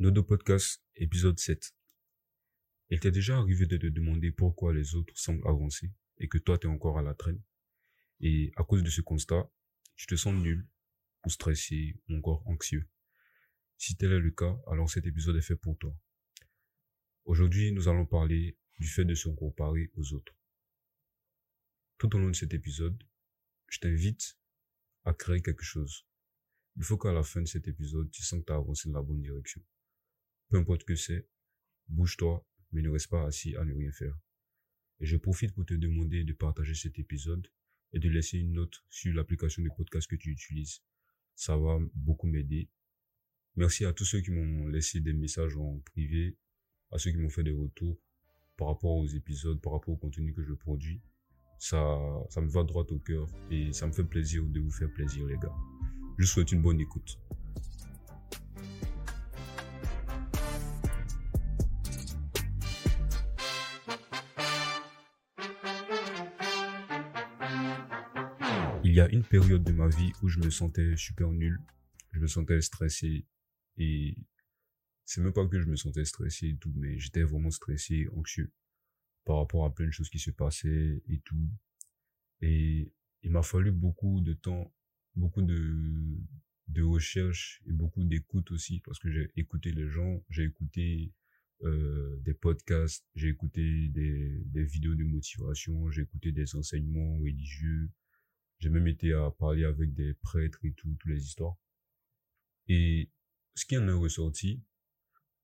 Nodo Podcast, épisode 7. Il t'est déjà arrivé de te demander pourquoi les autres semblent avancer et que toi t'es encore à la traîne. Et à cause de ce constat, tu te sens nul, ou stressé, ou encore anxieux. Si tel est le cas, alors cet épisode est fait pour toi. Aujourd'hui, nous allons parler du fait de se comparer aux autres. Tout au long de cet épisode, je t'invite à créer quelque chose. Il faut qu'à la fin de cet épisode, tu sens que tu as avancé dans la bonne direction. Peu importe que c'est, bouge-toi, mais ne reste pas assis à ne rien faire. Et je profite pour te demander de partager cet épisode et de laisser une note sur l'application de podcast que tu utilises. Ça va beaucoup m'aider. Merci à tous ceux qui m'ont laissé des messages en privé, à ceux qui m'ont fait des retours par rapport aux épisodes, par rapport au contenu que je produis. Ça, ça me va droit au cœur et ça me fait plaisir de vous faire plaisir, les gars. Je vous souhaite une bonne écoute. Il y a une période de ma vie où je me sentais super nul, je me sentais stressé et c'est même pas que je me sentais stressé et tout, mais j'étais vraiment stressé, anxieux par rapport à plein de choses qui se passaient et tout. Et il m'a fallu beaucoup de temps, beaucoup de, de recherche et beaucoup d'écoute aussi parce que j'ai écouté les gens, j'ai écouté euh, des podcasts, j'ai écouté des, des vidéos de motivation, j'ai écouté des enseignements religieux, j'ai même été à parler avec des prêtres et tout, toutes les histoires. Et ce qui en est ressorti,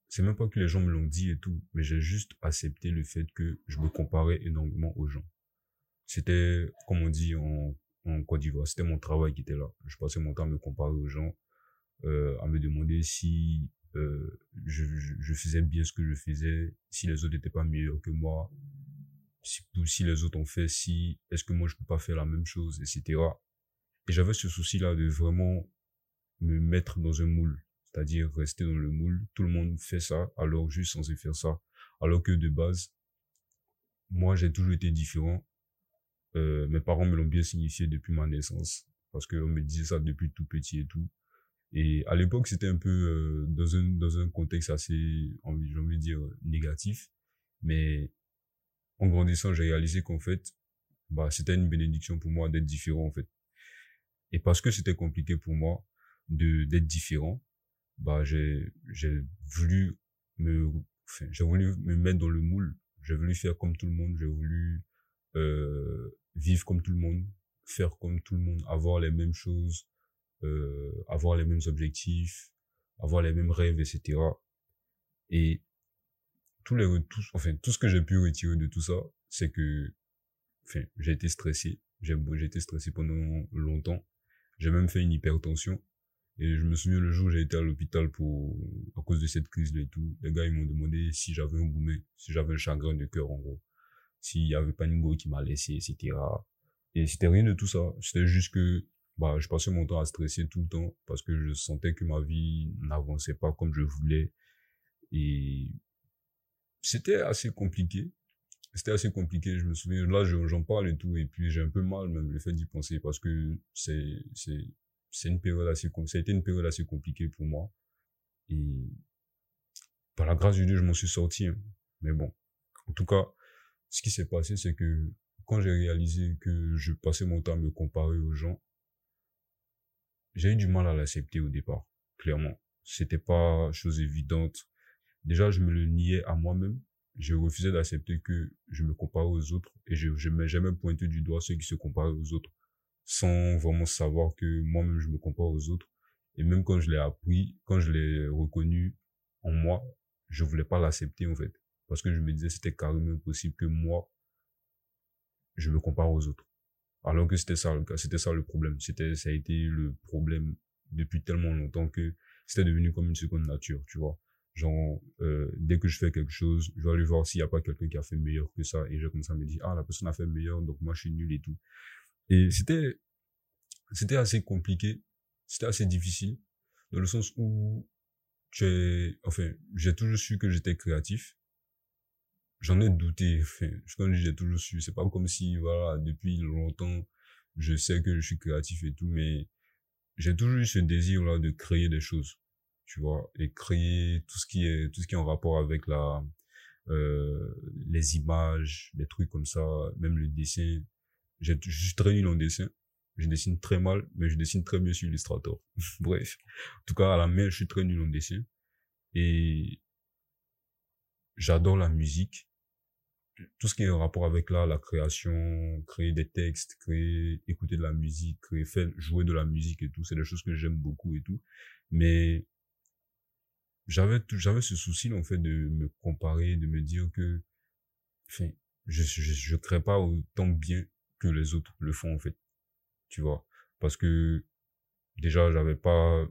c'est même pas que les gens me l'ont dit et tout, mais j'ai juste accepté le fait que je me comparais énormément aux gens. C'était, comme on dit en, en Côte d'Ivoire, c'était mon travail qui était là. Je passais mon temps à me comparer aux gens, euh, à me demander si euh, je, je, je, faisais bien ce que je faisais, si les autres n'étaient pas meilleurs que moi, si, les autres ont fait, si est-ce que moi je peux pas faire la même chose, etc. Et j'avais ce souci-là de vraiment me mettre dans un moule, c'est-à-dire rester dans le moule. Tout le monde fait ça, alors juste censé faire ça, alors que de base, moi j'ai toujours été différent. Euh, mes parents me l'ont bien signifié depuis ma naissance, parce qu'on me disait ça depuis tout petit et tout. Et à l'époque, c'était un peu euh, dans un dans un contexte assez, j'ai envie de dire négatif, mais en grandissant, j'ai réalisé qu'en fait, bah, c'était une bénédiction pour moi d'être différent, en fait. Et parce que c'était compliqué pour moi de, d'être différent, bah, j'ai, j'ai voulu me, enfin, j'ai voulu me mettre dans le moule. J'ai voulu faire comme tout le monde. J'ai voulu, euh, vivre comme tout le monde, faire comme tout le monde, avoir les mêmes choses, euh, avoir les mêmes objectifs, avoir les mêmes rêves, etc. Et tous les tout, enfin tout ce que j'ai pu retirer de tout ça c'est que enfin j'ai été stressé. J'ai j'ai été stressé pendant longtemps. J'ai même fait une hypertension. Et je me souviens le jour où j'ai été à l'hôpital pour à cause de cette crise là et tout les gars ils m'ont demandé si j'avais un gourmet si j'avais un chagrin de cœur en gros. S'il y avait pas une go qui m'a laissé etc et c'était rien de tout ça. C'était juste que bah je passais mon temps à stresser tout le temps parce que je sentais que ma vie n'avançait pas comme je voulais. Et c'était assez compliqué. C'était assez compliqué, je me souviens. Là, j'en parle et tout, et puis j'ai un peu mal même le fait d'y penser parce que c'est, c'est, c'est une période assez, ça a été une période assez compliquée pour moi. Et par la grâce de Dieu, je m'en suis sorti. Hein. Mais bon, en tout cas, ce qui s'est passé, c'est que quand j'ai réalisé que je passais mon temps à me comparer aux gens, j'ai eu du mal à l'accepter au départ, clairement. C'était pas chose évidente déjà, je me le niais à moi-même. Je refusais d'accepter que je me comparais aux autres et je, je m'ai jamais pointé du doigt ceux qui se comparaient aux autres sans vraiment savoir que moi-même je me compare aux autres. Et même quand je l'ai appris, quand je l'ai reconnu en moi, je voulais pas l'accepter en fait. Parce que je me disais c'était carrément impossible que moi, je me compare aux autres. Alors que c'était ça le cas, c'était ça le problème. C'était, ça a été le problème depuis tellement longtemps que c'était devenu comme une seconde nature, tu vois. Genre, euh, dès que je fais quelque chose, je vais aller voir s'il n'y a pas quelqu'un qui a fait meilleur que ça. Et je commence à me dire, ah, la personne a fait meilleur, donc moi je suis nul et tout. Et c'était, c'était assez compliqué. C'était assez difficile. Dans le sens où j'ai, enfin, j'ai toujours su que j'étais créatif. J'en ai douté. Enfin, quand je dis j'ai toujours su, c'est pas comme si, voilà, depuis longtemps, je sais que je suis créatif et tout, mais j'ai toujours eu ce désir-là de créer des choses tu vois, et créer tout ce qui est, tout ce qui est en rapport avec la, euh, les images, des trucs comme ça, même le dessin. Je suis très nul en dessin. Je dessine très mal, mais je dessine très bien sur Illustrator. Bref. En tout cas, à la main, je suis très nul en dessin. Et j'adore la musique. Tout ce qui est en rapport avec là, la création, créer des textes, créer, écouter de la musique, créer, faire, jouer de la musique et tout, c'est des choses que j'aime beaucoup et tout. Mais j'avais j'avais ce souci en fait de me comparer de me dire que enfin je je je crée pas autant bien que les autres le font en fait tu vois. Parce que déjà j'avais pas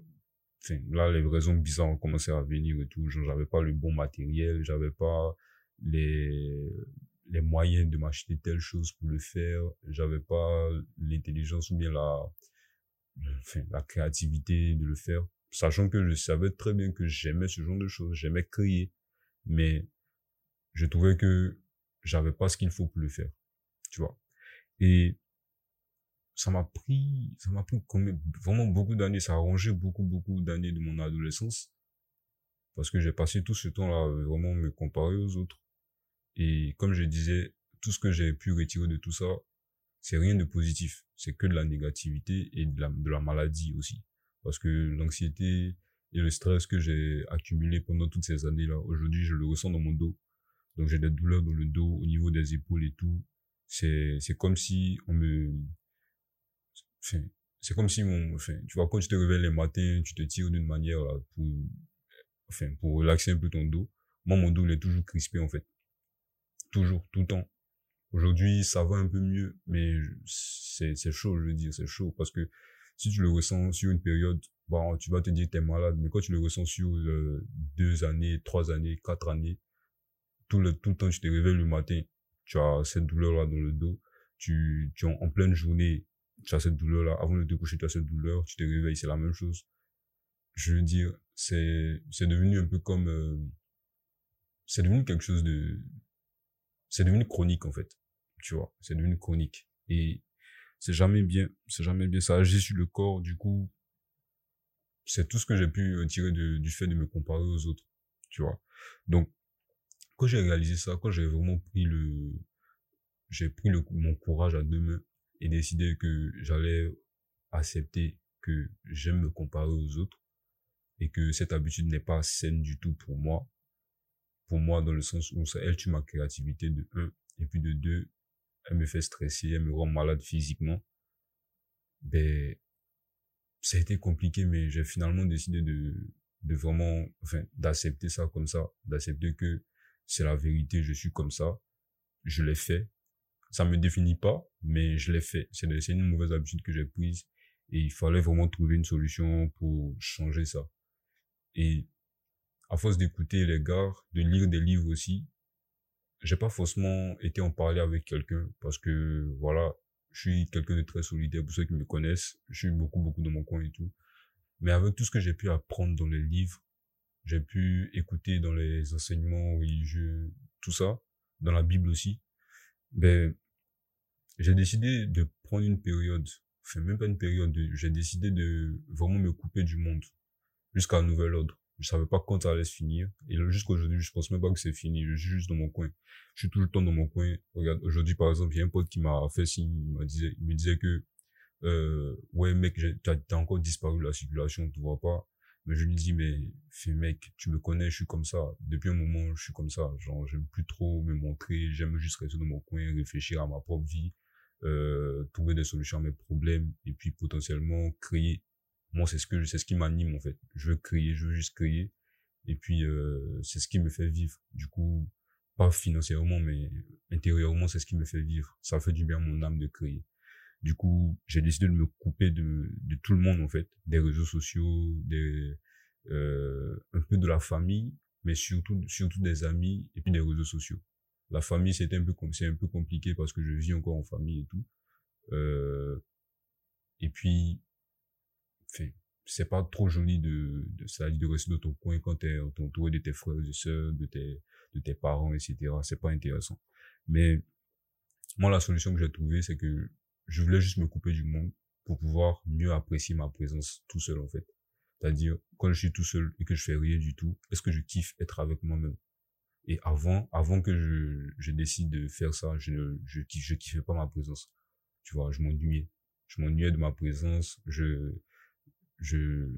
enfin là les raisons bizarres ont commencé à venir et tout genre j'avais pas le bon matériel j'avais pas les les moyens de m'acheter telle chose pour le faire j'avais pas l'intelligence ou bien la enfin la créativité de le faire sachant que je savais très bien que j'aimais ce genre de choses, j'aimais créer, mais je trouvais que j'avais pas ce qu'il faut pour le faire, tu vois. Et ça m'a pris, ça m'a pris vraiment beaucoup d'années, ça a rangé beaucoup, beaucoup d'années de mon adolescence, parce que j'ai passé tout ce temps-là vraiment me comparer aux autres. Et comme je disais, tout ce que j'ai pu retirer de tout ça, c'est rien de positif, c'est que de la négativité et de la, de la maladie aussi. Parce que l'anxiété et le stress que j'ai accumulé pendant toutes ces années-là, aujourd'hui, je le ressens dans mon dos. Donc, j'ai des douleurs dans le dos, au niveau des épaules et tout. C'est, c'est comme si on me, enfin, c'est comme si mon, enfin, tu vois, quand tu te réveilles les matins, tu te tires d'une manière, pour, enfin, pour relaxer un peu ton dos. Moi, mon dos, il est toujours crispé, en fait. Toujours, tout le temps. Aujourd'hui, ça va un peu mieux, mais c'est, c'est chaud, je veux dire, c'est chaud parce que si tu le ressens sur une période, bon, tu vas te dire que tu es malade, mais quand tu le ressens sur euh, deux années, trois années, quatre années, tout le, tout le temps, tu te réveilles le matin, tu as cette douleur-là dans le dos, tu, tu en, en pleine journée, tu as cette douleur-là, avant de te coucher, tu as cette douleur, tu te réveilles, c'est la même chose. Je veux dire, c'est, c'est devenu un peu comme, euh, c'est devenu quelque chose de, c'est devenu chronique, en fait. Tu vois, c'est devenu chronique. Et c'est jamais bien, c'est jamais bien, ça agit sur le corps, du coup, c'est tout ce que j'ai pu euh, tirer du fait de me comparer aux autres, tu vois. Donc, quand j'ai réalisé ça, quand j'ai vraiment pris le, j'ai pris le, mon courage à deux mains et décidé que j'allais accepter que j'aime me comparer aux autres et que cette habitude n'est pas saine du tout pour moi. Pour moi, dans le sens où ça, elle tue ma créativité de un, et puis de deux, elle me fait stresser, elle me rend malade physiquement, ben, ça a été compliqué, mais j'ai finalement décidé de, de vraiment, enfin, d'accepter ça comme ça, d'accepter que c'est la vérité, je suis comme ça, je l'ai fait. Ça me définit pas, mais je l'ai fait. C'est une mauvaise habitude que j'ai prise et il fallait vraiment trouver une solution pour changer ça. Et à force d'écouter les gars, de lire des livres aussi, j'ai pas forcément été en parler avec quelqu'un parce que voilà, je suis quelqu'un de très solidaire pour ceux qui me connaissent. Je suis beaucoup beaucoup dans mon coin et tout. Mais avec tout ce que j'ai pu apprendre dans les livres, j'ai pu écouter dans les enseignements religieux, tout ça, dans la Bible aussi, ben j'ai décidé de prendre une période, enfin même pas une période, j'ai décidé de vraiment me couper du monde jusqu'à un nouvel ordre. Je savais pas quand ça allait se finir. Et jusqu'aujourd'hui, je pense même pas que c'est fini. Je suis juste dans mon coin. Je suis tout le temps dans mon coin. Regarde, aujourd'hui, par exemple, il y a un pote qui m'a fait signe. Il m'a disait, il me disait que, euh, ouais, mec, t'as, as encore disparu de la circulation, tu vois pas. Mais je lui dis, mais, fais, mec, tu me connais, je suis comme ça. Depuis un moment, je suis comme ça. Genre, j'aime plus trop me montrer. J'aime juste rester dans mon coin, réfléchir à ma propre vie, euh, trouver des solutions à mes problèmes et puis potentiellement créer moi c'est ce que c'est ce qui m'anime en fait. Je veux créer je veux juste créer et puis euh, c'est ce qui me fait vivre. Du coup pas financièrement mais intérieurement c'est ce qui me fait vivre. Ça fait du bien à mon âme de créer du coup j'ai décidé de me couper de de tout le monde en fait. Des réseaux sociaux des euh, un peu de la famille mais surtout surtout des amis et puis des réseaux sociaux. La famille c'était un peu c'est un peu compliqué parce que je vis encore en famille et tout. Euh, et puis c'est pas trop joli de, de, ça, de rester dans ton coin quand t'es entouré de tes frères et sœurs, de tes, de tes parents, etc. C'est pas intéressant. Mais, moi, la solution que j'ai trouvée, c'est que je voulais juste me couper du monde pour pouvoir mieux apprécier ma présence tout seul, en fait. C'est-à-dire, quand je suis tout seul et que je fais rien du tout, est-ce que je kiffe être avec moi-même? Et avant, avant que je, je décide de faire ça, je ne, je, je kiffais pas ma présence. Tu vois, je m'ennuyais. Je m'ennuyais de ma présence. Je, je,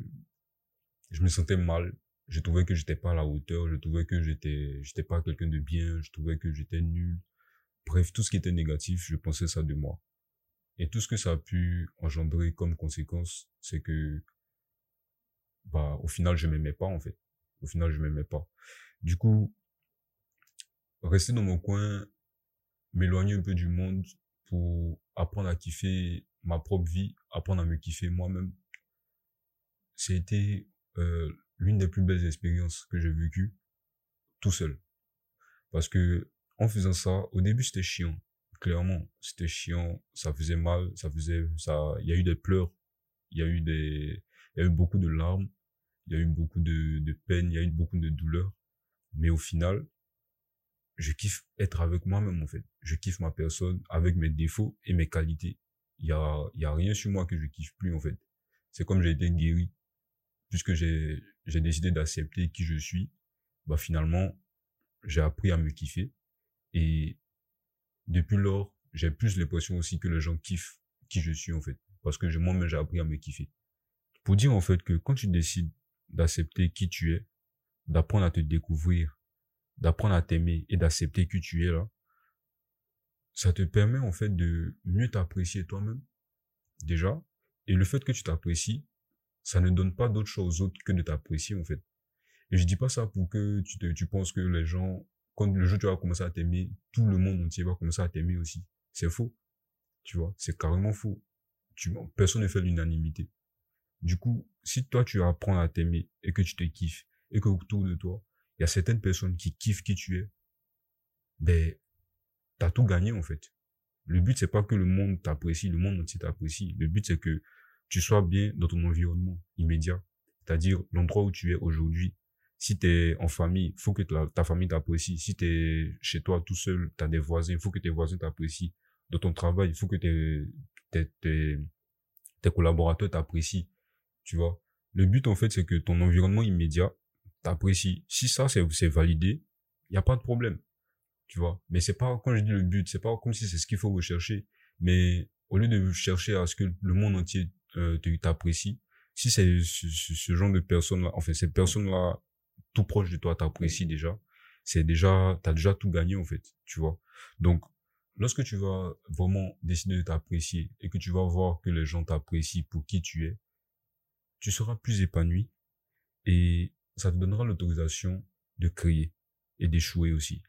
je me sentais mal. Je trouvais que j'étais pas à la hauteur. Je trouvais que j'étais, j'étais pas quelqu'un de bien. Je trouvais que j'étais nul. Bref, tout ce qui était négatif, je pensais ça de moi. Et tout ce que ça a pu engendrer comme conséquence, c'est que, bah, au final, je m'aimais pas, en fait. Au final, je m'aimais pas. Du coup, rester dans mon coin, m'éloigner un peu du monde pour apprendre à kiffer ma propre vie, apprendre à me kiffer moi-même. C'était euh, l'une des plus belles expériences que j'ai vécues tout seul. Parce que en faisant ça, au début c'était chiant. Clairement, c'était chiant, ça faisait mal, ça faisait ça il y a eu des pleurs, il y a eu des il y a eu beaucoup de larmes, il y a eu beaucoup de de peine, il y a eu beaucoup de douleur. Mais au final, je kiffe être avec moi-même en fait. Je kiffe ma personne avec mes défauts et mes qualités. Il y a y a rien sur moi que je kiffe plus en fait. C'est comme j'ai été guéri puisque j'ai décidé d'accepter qui je suis. Bah finalement, j'ai appris à me kiffer et depuis lors, j'ai plus l'impression aussi que les gens kiffent qui je suis en fait parce que moi-même j'ai appris à me kiffer. Pour dire en fait que quand tu décides d'accepter qui tu es, d'apprendre à te découvrir d'apprendre à t'aimer et d'accepter que tu es là, ça te permet en fait de mieux t'apprécier toi-même, déjà. Et le fait que tu t'apprécies, ça ne donne pas d'autre chose autre que de t'apprécier en fait. Et je dis pas ça pour que tu te, tu penses que les gens, quand le jour tu vas commencer à t'aimer, tout le monde entier va commencer à t'aimer aussi. C'est faux. Tu vois, c'est carrément faux. Tu, personne ne fait l'unanimité. Du coup, si toi tu apprends à t'aimer et que tu te kiffes et que autour de toi, il y a certaines personnes qui kiffent qui tu es, ben, t'as tout gagné, en fait. Le but, c'est pas que le monde t'apprécie, le monde entier t'apprécie. Le but, c'est que tu sois bien dans ton environnement immédiat. C'est-à-dire, l'endroit où tu es aujourd'hui. Si t'es en famille, faut que ta, famille t'apprécie. Si t'es chez toi tout seul, t'as des voisins, faut que tes voisins t'apprécient. Dans ton travail, il faut que tes, tes, tes, collaborateurs t'apprécient. Tu vois? Le but, en fait, c'est que ton environnement immédiat, t'apprécies. Si ça, c'est, c'est validé, il n'y a pas de problème. Tu vois? Mais c'est pas, quand je dis le but, c'est pas comme si c'est ce qu'il faut rechercher. Mais au lieu de chercher à ce que le monde entier euh, t'apprécie, si c'est ce, genre de personnes-là, enfin, ces personnes-là, tout proche de toi, t'apprécient déjà, c'est déjà, t'as déjà tout gagné, en fait. Tu vois. Donc, lorsque tu vas vraiment décider de t'apprécier et que tu vas voir que les gens t'apprécient pour qui tu es, tu seras plus épanoui et ça te donnera l'autorisation de créer et d'échouer aussi.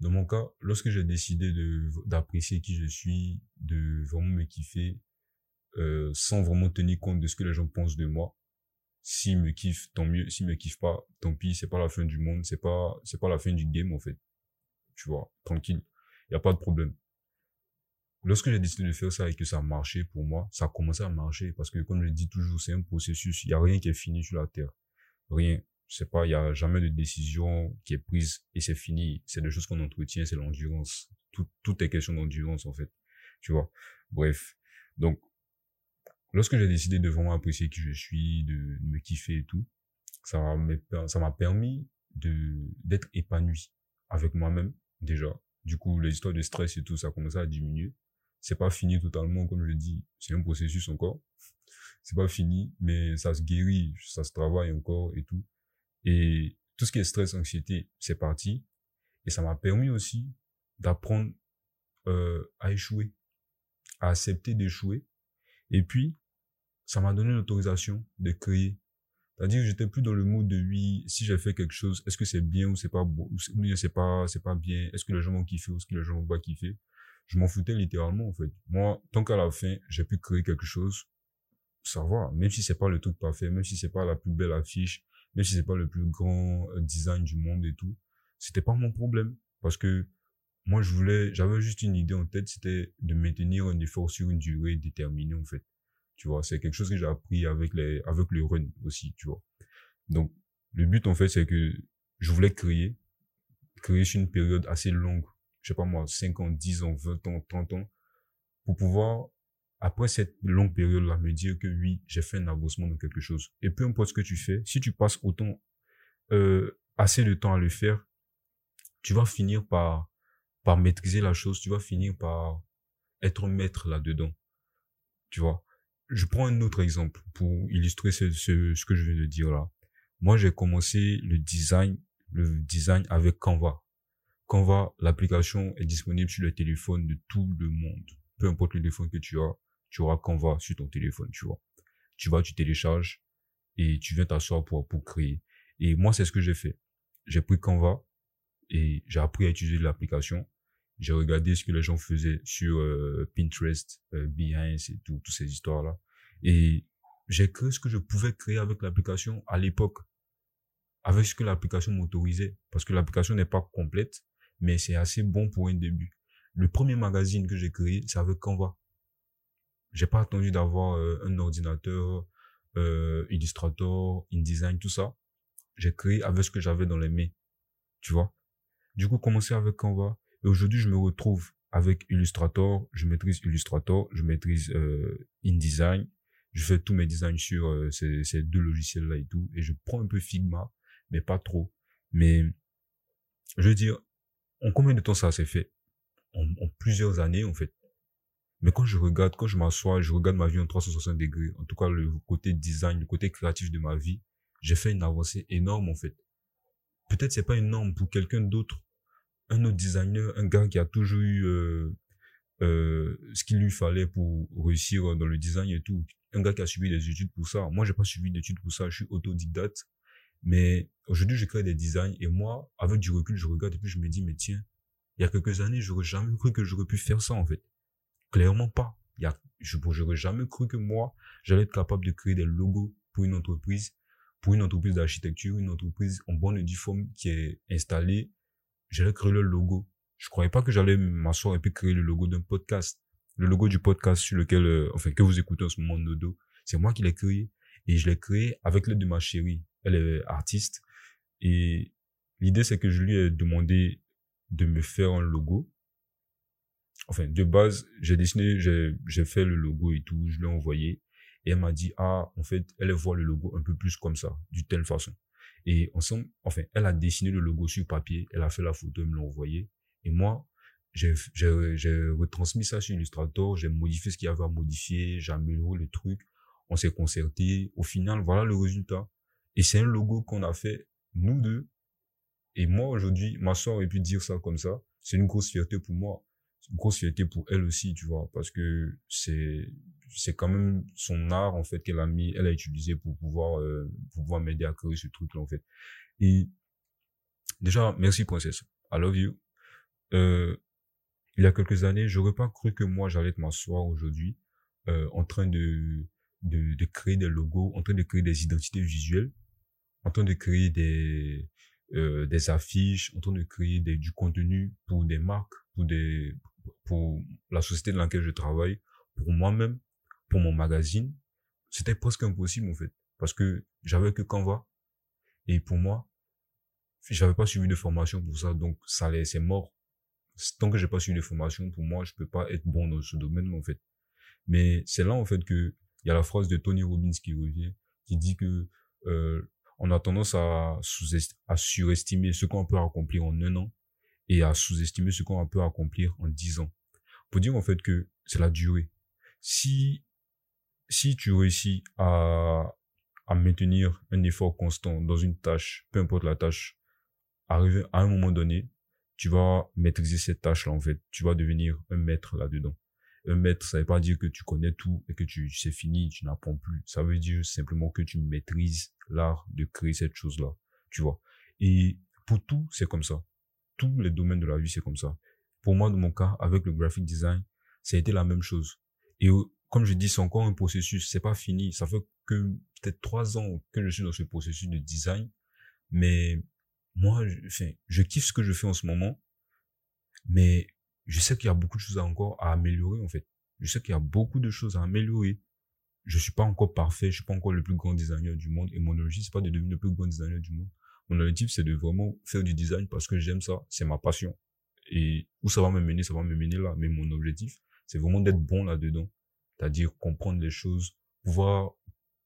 Dans mon cas, lorsque j'ai décidé de d'apprécier qui je suis, de vraiment me kiffer, euh, sans vraiment tenir compte de ce que les gens pensent de moi, s'ils me kiffent, tant mieux. S'ils me kiffent pas, tant pis, c'est pas la fin du monde, c'est pas, c'est pas la fin du game, en fait. Tu vois, tranquille. Y a pas de problème. Lorsque j'ai décidé de faire ça et que ça a marché pour moi, ça a commencé à marcher parce que comme je dis toujours, c'est un processus. Il y a rien qui est fini sur la terre. Rien. C'est pas, il y a jamais de décision qui est prise et c'est fini. C'est des choses qu'on entretient, c'est l'endurance. Tout, tout est question d'endurance, en fait. Tu vois. Bref. Donc, lorsque j'ai décidé de vraiment apprécier qui je suis, de, me kiffer et tout, ça m'a, permis d'être épanoui avec moi-même, déjà. Du coup, les histoires de stress et tout, ça a commencé à diminuer c'est pas fini totalement, comme je dis, c'est un processus encore. C'est pas fini, mais ça se guérit, ça se travaille encore et tout. Et tout ce qui est stress, anxiété, c'est parti. Et ça m'a permis aussi d'apprendre euh, à échouer, à accepter d'échouer. Et puis, ça m'a donné l'autorisation de créer. C'est-à-dire que j'étais plus dans le mode de oui, si j'ai fait quelque chose, est-ce que c'est bien ou c'est pas bon, ou c'est pas, c'est pas bien, est-ce que les gens vont kiffer ou est-ce que les gens vont pas kiffer? Je m'en foutais littéralement en fait. Moi, tant qu'à la fin, j'ai pu créer quelque chose, ça va. Même si c'est pas le truc parfait, même si c'est pas la plus belle affiche, même si c'est pas le plus grand euh, design du monde et tout, c'était pas mon problème parce que moi je voulais, j'avais juste une idée en tête, c'était de maintenir un effort sur une durée déterminée en fait. Tu vois, c'est quelque chose que j'ai appris avec les, avec le run aussi, tu vois. Donc, le but en fait, c'est que je voulais créer, créer sur une période assez longue je sais pas moi, 5 ans, 10 ans, 20 ans, 30 ans, pour pouvoir après cette longue période-là, me dire que oui, j'ai fait un avancement dans quelque chose. Et peu importe ce que tu fais, si tu passes autant, euh, assez de temps à le faire, tu vas finir par, par maîtriser la chose, tu vas finir par être maître là-dedans. Tu vois? Je prends un autre exemple pour illustrer ce, ce, ce que je viens de dire là. Moi, j'ai commencé le design, le design avec Canva. Canva, l'application est disponible sur le téléphone de tout le monde. Peu importe le téléphone que tu as, tu auras Canva sur ton téléphone, tu vois. Tu vas, tu télécharges et tu viens t'asseoir pour, pour créer. Et moi, c'est ce que j'ai fait. J'ai pris Canva et j'ai appris à utiliser l'application. J'ai regardé ce que les gens faisaient sur euh, Pinterest, euh, Behance et tout, toutes ces histoires-là. Et j'ai créé ce que je pouvais créer avec l'application à l'époque, avec ce que l'application m'autorisait, parce que l'application n'est pas complète, mais c'est assez bon pour un début. Le premier magazine que j'ai créé, c'est avec Canva. J'ai pas attendu d'avoir euh, un ordinateur, euh, Illustrator, InDesign, tout ça. J'ai créé avec ce que j'avais dans les mains, tu vois. Du coup, commencer avec Canva. Aujourd'hui, je me retrouve avec Illustrator. Je maîtrise Illustrator, je maîtrise euh, InDesign. Je fais tous mes designs sur euh, ces, ces deux logiciels-là et tout. Et je prends un peu Figma, mais pas trop. Mais je veux dire, en combien de temps ça s'est fait? En, en, plusieurs années, en fait. Mais quand je regarde, quand je m'assois, je regarde ma vie en 360 degrés, en tout cas le côté design, le côté créatif de ma vie, j'ai fait une avancée énorme, en fait. Peut-être c'est pas énorme pour quelqu'un d'autre, un autre designer, un gars qui a toujours eu euh, euh, ce qu'il lui fallait pour réussir dans le design et tout. Un gars qui a suivi des études pour ça. Moi, j'ai pas suivi d'études pour ça. Je suis autodidacte. Mais aujourd'hui, je crée des designs et moi, avec du recul, je regarde et puis je me dis, mais tiens, il y a quelques années, j'aurais jamais cru que j'aurais pu faire ça, en fait. Clairement pas. Il y a, je, j'aurais jamais cru que moi, j'allais être capable de créer des logos pour une entreprise, pour une entreprise d'architecture, une entreprise en bonne et due forme qui est installée. J'allais créer le logo. Je croyais pas que j'allais m'asseoir et puis créer le logo d'un podcast. Le logo du podcast sur lequel, euh, enfin, que vous écoutez en ce moment, Nodo, c'est moi qui l'ai créé. Et je l'ai créé avec l'aide de ma chérie. Elle est artiste. Et l'idée, c'est que je lui ai demandé de me faire un logo. Enfin, de base, j'ai dessiné, j'ai fait le logo et tout, je l'ai envoyé. Et elle m'a dit, ah, en fait, elle voit le logo un peu plus comme ça, d'une telle façon. Et ensemble, enfin, elle a dessiné le logo sur papier, elle a fait la photo, elle me l'a envoyé. Et moi, j'ai retransmis ça sur Illustrator, j'ai modifié ce qu'il y avait à modifier, j'ai amélioré le truc, on s'est concerté. Au final, voilà le résultat. Et c'est un logo qu'on a fait, nous deux. Et moi, aujourd'hui, ma soeur aurait pu dire ça comme ça. C'est une grosse fierté pour moi. C'est une grosse fierté pour elle aussi, tu vois, parce que c'est, c'est quand même son art, en fait, qu'elle a mis, elle a utilisé pour pouvoir, euh, pour pouvoir m'aider à créer ce truc-là, en fait. Et, déjà, merci, princesse. I love you. Euh, il y a quelques années, j'aurais pas cru que moi, j'allais m'asseoir aujourd'hui, euh, en train de, de, de créer des logos, en train de créer des identités visuelles, en train de créer des, euh, des affiches, en train de créer des, du contenu pour des marques, pour des, pour la société dans laquelle je travaille, pour moi-même, pour mon magazine. C'était presque impossible, en fait. Parce que j'avais que Canva. Et pour moi, j'avais pas suivi de formation pour ça. Donc, ça c'est mort. Tant que j'ai pas suivi de formation, pour moi, je peux pas être bon dans ce domaine, en fait. Mais c'est là, en fait, que il y a la phrase de Tony Robbins qui revient, qui dit que euh, on a tendance à, à surestimer ce qu'on peut accomplir en un an et à sous-estimer ce qu'on peut accomplir en dix ans. Pour dire en fait que c'est la durée. Si si tu réussis à à maintenir un effort constant dans une tâche, peu importe la tâche, arriver à un moment donné, tu vas maîtriser cette tâche-là en fait. Tu vas devenir un maître là-dedans un maître, ça veut pas dire que tu connais tout et que tu c'est fini, tu n'apprends plus. Ça veut dire simplement que tu maîtrises l'art de créer cette chose-là, tu vois. Et pour tout, c'est comme ça. Tous les domaines de la vie, c'est comme ça. Pour moi, dans mon cas, avec le graphic design, ça a été la même chose. Et comme je dis, c'est encore un processus, c'est pas fini. Ça fait que peut-être trois ans que je suis dans ce processus de design, mais moi, je, enfin, je kiffe ce que je fais en ce moment, mais je sais qu'il y a beaucoup de choses encore à améliorer, en fait. Je sais qu'il y a beaucoup de choses à améliorer. Je suis pas encore parfait, je suis pas encore le plus grand designer du monde, et mon objectif, c'est pas de devenir le plus grand designer du monde. Mon objectif, c'est de vraiment faire du design parce que j'aime ça, c'est ma passion. Et où ça va me mener, ça va me mener là. Mais mon objectif, c'est vraiment d'être bon là-dedans. C'est-à-dire comprendre les choses, pouvoir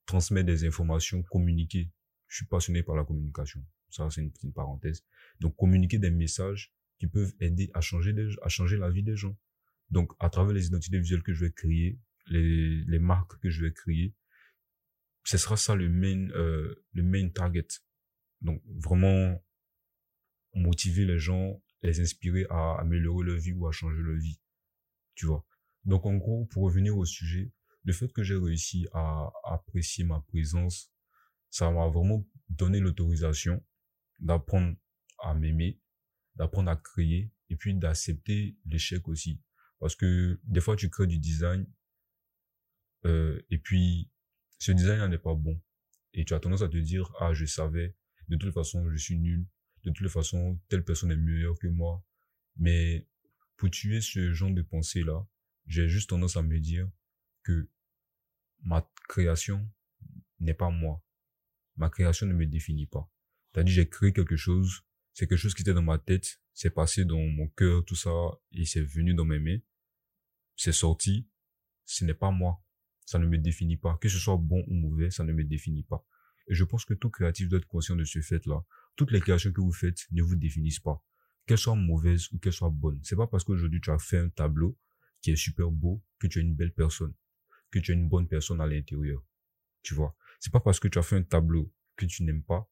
transmettre des informations, communiquer. Je suis passionné par la communication. Ça, c'est une petite parenthèse. Donc, communiquer des messages qui peuvent aider à changer, à changer la vie des gens. Donc, à travers les identités visuelles que je vais créer, les, les marques que je vais créer, ce sera ça le main, euh, le main target. Donc, vraiment motiver les gens, les inspirer à améliorer leur vie ou à changer leur vie. Tu vois? Donc, en gros, pour revenir au sujet, le fait que j'ai réussi à apprécier ma présence, ça m'a vraiment donné l'autorisation d'apprendre à m'aimer, d'apprendre à créer et puis d'accepter l'échec aussi. Parce que des fois, tu crées du design euh, et puis ce design n'est pas bon. Et tu as tendance à te dire, ah, je savais, de toute façon, je suis nul, de toute façon, telle personne est meilleure que moi. Mais pour tuer ce genre de pensée-là, j'ai juste tendance à me dire que ma création n'est pas moi. Ma création ne me définit pas. C'est-à-dire, j'ai créé quelque chose, c'est quelque chose qui était dans ma tête, c'est passé dans mon cœur, tout ça, et c'est venu dans mes mains. C'est sorti. Ce n'est pas moi. Ça ne me définit pas. Que ce soit bon ou mauvais, ça ne me définit pas. Et je pense que tout créatif doit être conscient de ce fait-là. Toutes les créations que vous faites ne vous définissent pas. Qu'elles soient mauvaises ou qu'elles soient bonnes. C'est pas parce qu'aujourd'hui tu as fait un tableau qui est super beau que tu es une belle personne. Que tu es une bonne personne à l'intérieur. Tu vois. C'est pas parce que tu as fait un tableau que tu n'aimes pas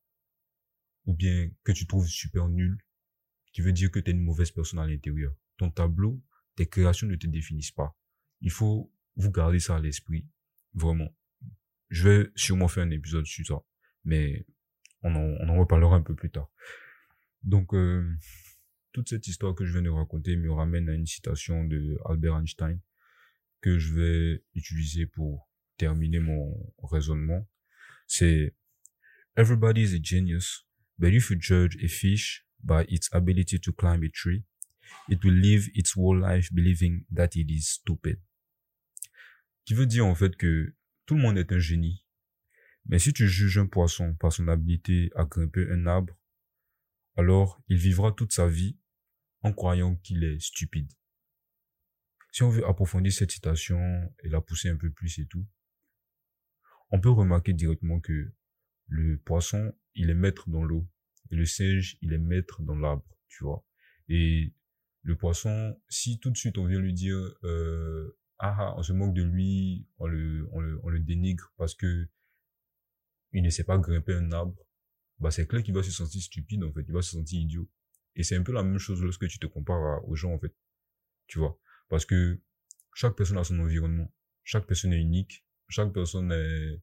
ou bien que tu trouves super nul qui veut dire que tu es une mauvaise personne à l'intérieur. Ton tableau, tes créations ne te définissent pas. Il faut vous garder ça à l'esprit. Vraiment. Je vais sûrement faire un épisode sur ça. Mais on en, on en reparlera un peu plus tard. Donc, euh, toute cette histoire que je viens de raconter me ramène à une citation de Albert Einstein que je vais utiliser pour terminer mon raisonnement. C'est Everybody is a genius, but if you judge a fish by its ability to climb a tree, it will live its whole life believing that it is stupid. Qui veut dire en fait que tout le monde est un génie, mais si tu juges un poisson par son habilité à grimper un arbre, alors il vivra toute sa vie en croyant qu'il est stupide. Si on veut approfondir cette citation et la pousser un peu plus et tout, on peut remarquer directement que le poisson, il est maître dans l'eau et le singe, il est maître dans l'arbre, tu vois. Et le poisson, si tout de suite on vient lui dire, euh, ah, ah on se moque de lui, on le, on le, on le dénigre parce que il ne sait pas grimper un arbre, bah c'est clair qu'il va se sentir stupide en fait, il va se sentir idiot. Et c'est un peu la même chose lorsque tu te compares aux gens en fait, tu vois, parce que chaque personne a son environnement, chaque personne est unique, chaque personne est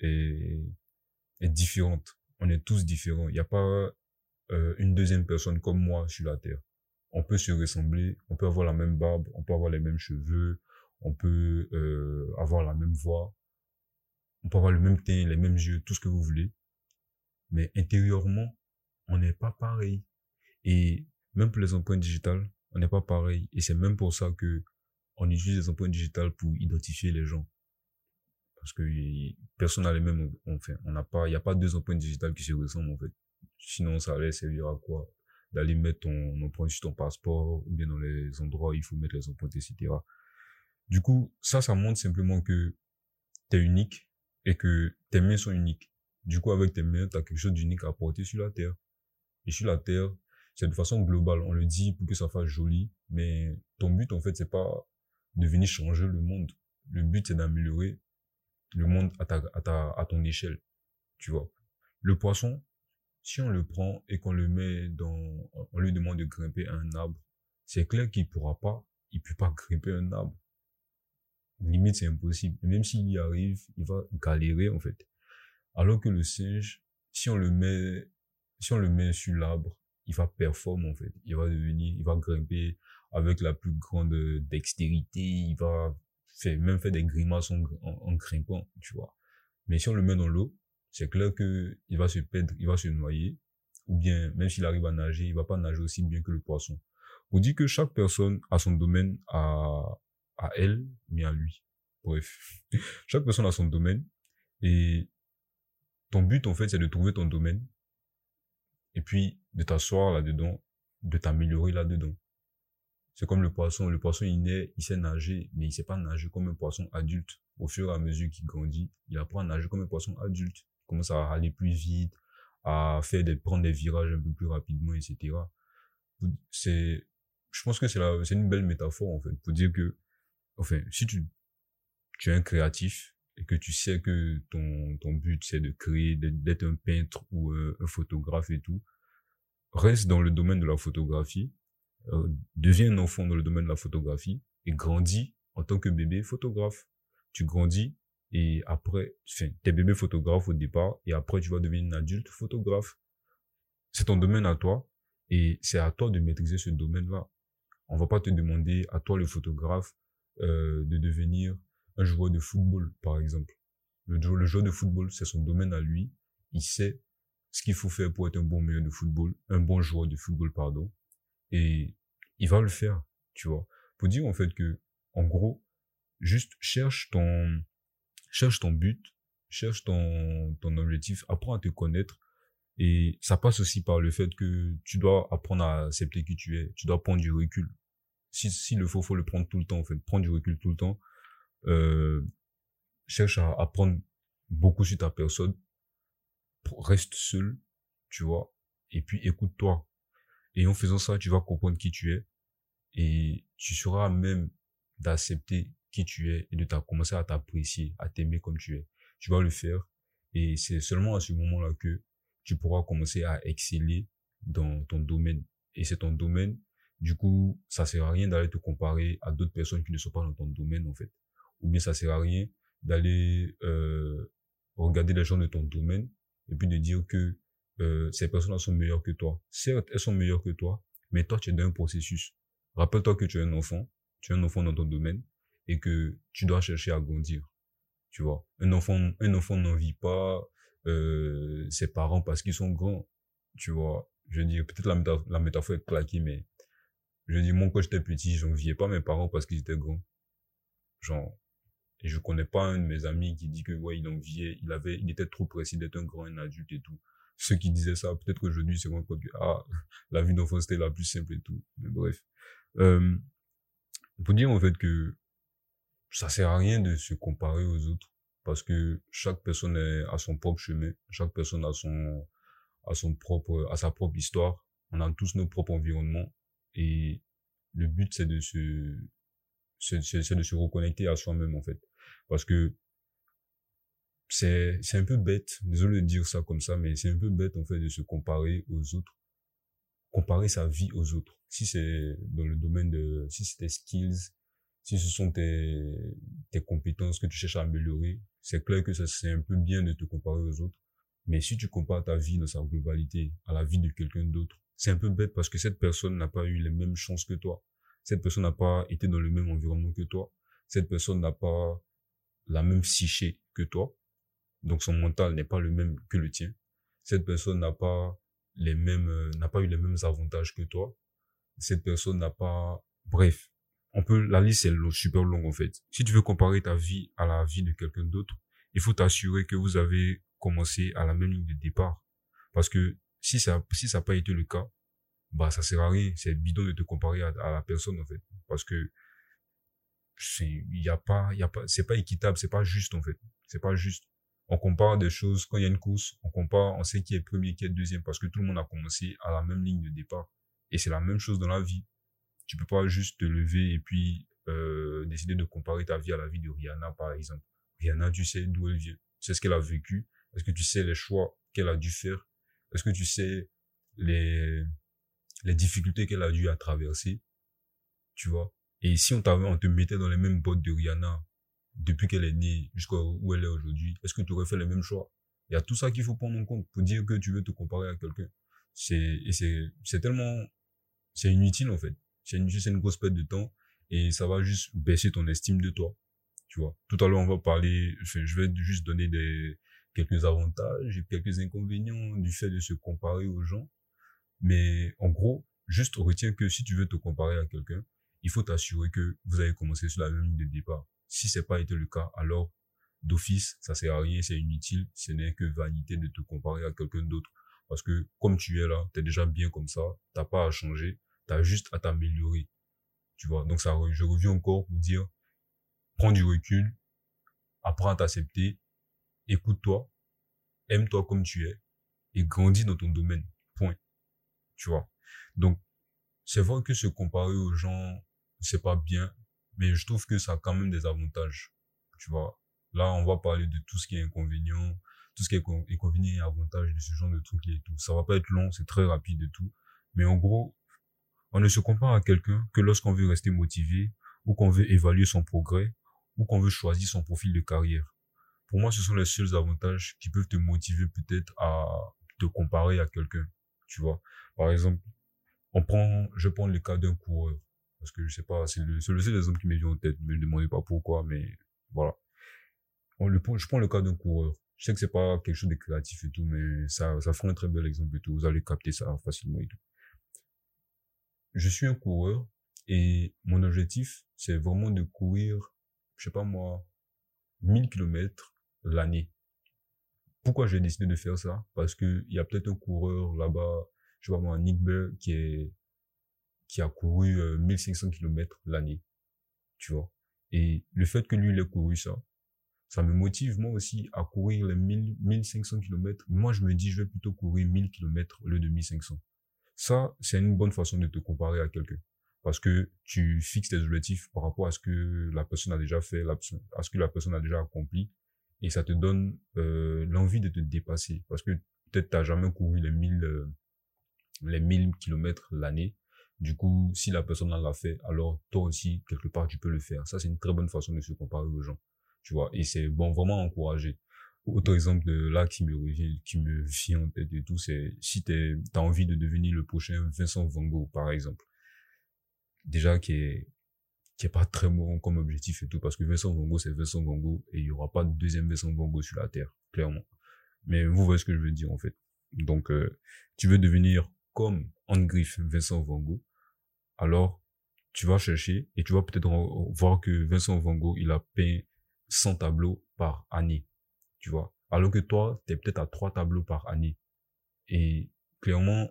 est, est différente. On est tous différents. Il n'y a pas euh, une deuxième personne comme moi sur la terre. On peut se ressembler, on peut avoir la même barbe, on peut avoir les mêmes cheveux, on peut euh, avoir la même voix, on peut avoir le même teint, les mêmes yeux, tout ce que vous voulez. Mais intérieurement, on n'est pas pareil. Et même pour les empreintes digitales, on n'est pas pareil. Et c'est même pour ça que on utilise les empreintes digitales pour identifier les gens. Parce que personne n'a les mêmes, enfin, on n'a pas, il n'y a pas deux empreintes digitales qui se ressemblent, en fait. Sinon, ça allait servir à quoi? D'aller mettre ton empreinte sur ton passeport, ou bien dans les endroits où il faut mettre les empreintes, etc. Du coup, ça, ça montre simplement que tu es unique et que tes mains sont uniques. Du coup, avec tes mains, tu as quelque chose d'unique à porter sur la terre. Et sur la terre, c'est de façon globale. On le dit pour que ça fasse joli, mais ton but, en fait, c'est pas de venir changer le monde. Le but, c'est d'améliorer le monde à ta, à ta, à ton échelle. Tu vois. Le poisson, si on le prend et qu'on le met dans, on lui demande de grimper un arbre, c'est clair qu'il pourra pas, il peut pas grimper un arbre limite c'est impossible. Et même s'il y arrive, il va galérer en fait. Alors que le singe, si on le met, si on le met sur l'arbre, il va performer en fait. Il va devenir, il va grimper avec la plus grande dextérité. Il va faire, même faire des grimaces en, en, grimpant, tu vois. Mais si on le met dans l'eau, c'est clair que il va se perdre, il va se noyer. Ou bien, même s'il arrive à nager, il va pas nager aussi bien que le poisson. On dit que chaque personne a son domaine à, à elle, mais à lui. Bref. Chaque personne a son domaine. Et ton but, en fait, c'est de trouver ton domaine. Et puis, de t'asseoir là-dedans, de t'améliorer là-dedans. C'est comme le poisson. Le poisson, il naît, il sait nager, mais il sait pas nager comme un poisson adulte. Au fur et à mesure qu'il grandit, il apprend à nager comme un poisson adulte. Il commence à aller plus vite, à faire des, prendre des virages un peu plus rapidement, etc. C'est, je pense que c'est c'est une belle métaphore, en fait, pour dire que, enfin, si tu, tu es un créatif, et que tu sais que ton, ton but c'est de créer, d'être un peintre ou un photographe et tout, reste dans le domaine de la photographie, euh, deviens un enfant dans le domaine de la photographie et grandis en tant que bébé photographe. Tu grandis et après, enfin, t'es bébé photographe au départ et après tu vas devenir un adulte photographe. C'est ton domaine à toi et c'est à toi de maîtriser ce domaine-là. On va pas te demander à toi le photographe euh, de devenir un joueur de football, par exemple. Le, le joueur de football, c'est son domaine à lui. Il sait ce qu'il faut faire pour être un bon meilleur de football, un bon joueur de football, pardon. Et il va le faire, tu vois. Pour dire en fait que, en gros, juste cherche ton, cherche ton but, cherche ton, ton objectif, apprends à te connaître. Et ça passe aussi par le fait que tu dois apprendre à accepter qui tu es. Tu dois prendre du recul. Si, si le faut, faut le prendre tout le temps, en fait. Prendre du recul tout le temps. Euh, cherche à apprendre beaucoup sur ta personne reste seul, tu vois, et puis écoute-toi. Et en faisant ça, tu vas comprendre qui tu es et tu seras même d'accepter qui tu es et de commencer à t'apprécier, à t'aimer comme tu es. Tu vas le faire et c'est seulement à ce moment-là que tu pourras commencer à exceller dans ton domaine. Et c'est ton domaine. Du coup, ça sert à rien d'aller te comparer à d'autres personnes qui ne sont pas dans ton domaine, en fait. Ou bien ça sert à rien d'aller euh, regarder les gens de ton domaine et puis de dire que euh, ces personnes sont meilleures que toi. Certes, elles sont meilleures que toi, mais toi, tu es dans un processus. Rappelle-toi que tu es un enfant, tu es un enfant dans ton domaine et que tu dois chercher à grandir. Tu vois, un enfant, un enfant n'envie pas euh, ses parents parce qu'ils sont grands. Tu vois, je veux dire, peut-être la, métaphore, la métaphore est claquée, mais je dire, moi, quand j'étais petit, j'enviais pas mes parents parce qu'ils étaient grands. Genre, et je connais pas un de mes amis qui dit que, ouais, il enviait, il avait, il était trop précis d'être un grand, un adulte et tout. Ceux qui disaient ça, peut-être qu'aujourd'hui, c'est moi que, ah, la vie d'enfant, c'était la plus simple et tout. Mais bref. Euh, pour dire, en fait, que ça sert à rien de se comparer aux autres. Parce que chaque personne a son propre chemin. Chaque personne a son, a son propre, a sa propre histoire. On a tous nos propres environnements. Et le but, c'est de se, c'est de se reconnecter à soi-même, en fait. Parce que c'est, c'est un peu bête, désolé de dire ça comme ça, mais c'est un peu bête en fait de se comparer aux autres, comparer sa vie aux autres. Si c'est dans le domaine de, si c'est tes skills, si ce sont tes, tes compétences que tu cherches à améliorer, c'est clair que ça c'est un peu bien de te comparer aux autres. Mais si tu compares ta vie dans sa globalité à la vie de quelqu'un d'autre, c'est un peu bête parce que cette personne n'a pas eu les mêmes chances que toi. Cette personne n'a pas été dans le même environnement que toi. Cette personne n'a pas la même psyché que toi. Donc son mental n'est pas le même que le tien. Cette personne n'a pas les mêmes, euh, n'a pas eu les mêmes avantages que toi. Cette personne n'a pas, bref. On peut, la liste est super longue en fait. Si tu veux comparer ta vie à la vie de quelqu'un d'autre, il faut t'assurer que vous avez commencé à la même ligne de départ. Parce que si ça, si ça n'a pas été le cas, bah, ça sert à rien. C'est bidon de te comparer à, à la personne, en fait. Parce que il y a pas, il y a pas, c'est pas équitable, c'est pas juste en fait, c'est pas juste. On compare des choses quand il y a une course, on compare, on sait qui est premier, qui est deuxième, parce que tout le monde a commencé à la même ligne de départ. Et c'est la même chose dans la vie. Tu peux pas juste te lever et puis euh, décider de comparer ta vie à la vie de Rihanna, par exemple. Rihanna, tu sais d'où elle vient, tu sais ce qu'elle a vécu, est-ce que tu sais les choix qu'elle a dû faire, est-ce que tu sais les les difficultés qu'elle a dû à traverser, tu vois? Et si on on te mettait dans les mêmes bottes de Rihanna, depuis qu'elle est née jusqu'à où elle est aujourd'hui, est-ce que tu aurais fait le même choix? Il y a tout ça qu'il faut prendre en compte pour dire que tu veux te comparer à quelqu'un. C'est, et c'est, c'est tellement, c'est inutile, en fait. C'est inutile, c'est une grosse perte de temps et ça va juste baisser ton estime de toi. Tu vois. Tout à l'heure, on va parler, je vais juste donner des, quelques avantages et quelques inconvénients du fait de se comparer aux gens. Mais en gros, juste retiens que si tu veux te comparer à quelqu'un, il faut t'assurer que vous avez commencé sur la même ligne de départ. Si c'est pas été le cas, alors d'office, ça sert à rien, c'est inutile, ce n'est que vanité de te comparer à quelqu'un d'autre. Parce que comme tu es là, tu es déjà bien comme ça, t'as pas à changer, tu as juste à t'améliorer. Tu vois, donc ça, je reviens encore pour dire, prends du recul, apprends à t'accepter, écoute-toi, aime-toi comme tu es et grandis dans ton domaine. Point. Tu vois? Donc, c'est vrai que se comparer aux gens, c'est pas bien, mais je trouve que ça a quand même des avantages. Tu vois. Là, on va parler de tout ce qui est inconvénient, tout ce qui est inconvénient et avantage de ce genre de trucs et tout. Ça va pas être long, c'est très rapide et tout. Mais en gros, on ne se compare à quelqu'un que lorsqu'on veut rester motivé, ou qu'on veut évaluer son progrès, ou qu'on veut choisir son profil de carrière. Pour moi, ce sont les seuls avantages qui peuvent te motiver peut-être à te comparer à quelqu'un. Tu vois. Par exemple, on prend, je prends le cas d'un coureur. Parce que je sais pas, c'est le, seul exemple qui me vient en tête. Ne me demandez pas pourquoi, mais voilà. On le, je prends le cas d'un coureur. Je sais que c'est pas quelque chose de créatif et tout, mais ça, ça ferait un très bel exemple et tout. Vous allez capter ça facilement et tout je suis un coureur et mon objectif, c'est vraiment de courir, je sais pas moi, 1000 km l'année. Pourquoi j'ai décidé de faire ça? Parce que il y a peut-être un coureur là-bas, je pas moi, Nick Bell, qui est, qui a couru 1500 km l'année. Tu vois? Et le fait que lui, il ait couru ça, ça me motive moi aussi à courir les 1000, 1500 km. Moi, je me dis, je vais plutôt courir 1000 km au lieu de 1500. Ça, c'est une bonne façon de te comparer à quelqu'un. Parce que tu fixes tes objectifs par rapport à ce que la personne a déjà fait, à ce que la personne a déjà accompli. Et ça te donne euh, l'envie de te dépasser. Parce que peut-être t'as jamais couru les 1000, euh, les 1000 kilomètres l'année. Du coup, si la personne l'a fait, alors toi aussi, quelque part, tu peux le faire. Ça, c'est une très bonne façon de se comparer aux gens. Tu vois, et c'est bon, vraiment encourager autre exemple de là qui me revient, qui me vient en tête et tout, c'est si t'es, t'as envie de devenir le prochain Vincent Van Gogh, par exemple. Déjà, qui est, qui est pas très bon comme objectif et tout, parce que Vincent Van Gogh, c'est Vincent Van Gogh, et il y aura pas de deuxième Vincent Van Gogh sur la Terre, clairement. Mais vous voyez ce que je veux dire, en fait. Donc, euh, tu veux devenir comme en griffe Vincent Van Gogh, alors, tu vas chercher, et tu vas peut-être voir que Vincent Van Gogh, il a peint 100 tableaux par année tu vois. Alors que toi, tu es peut-être à trois tableaux par année. Et clairement,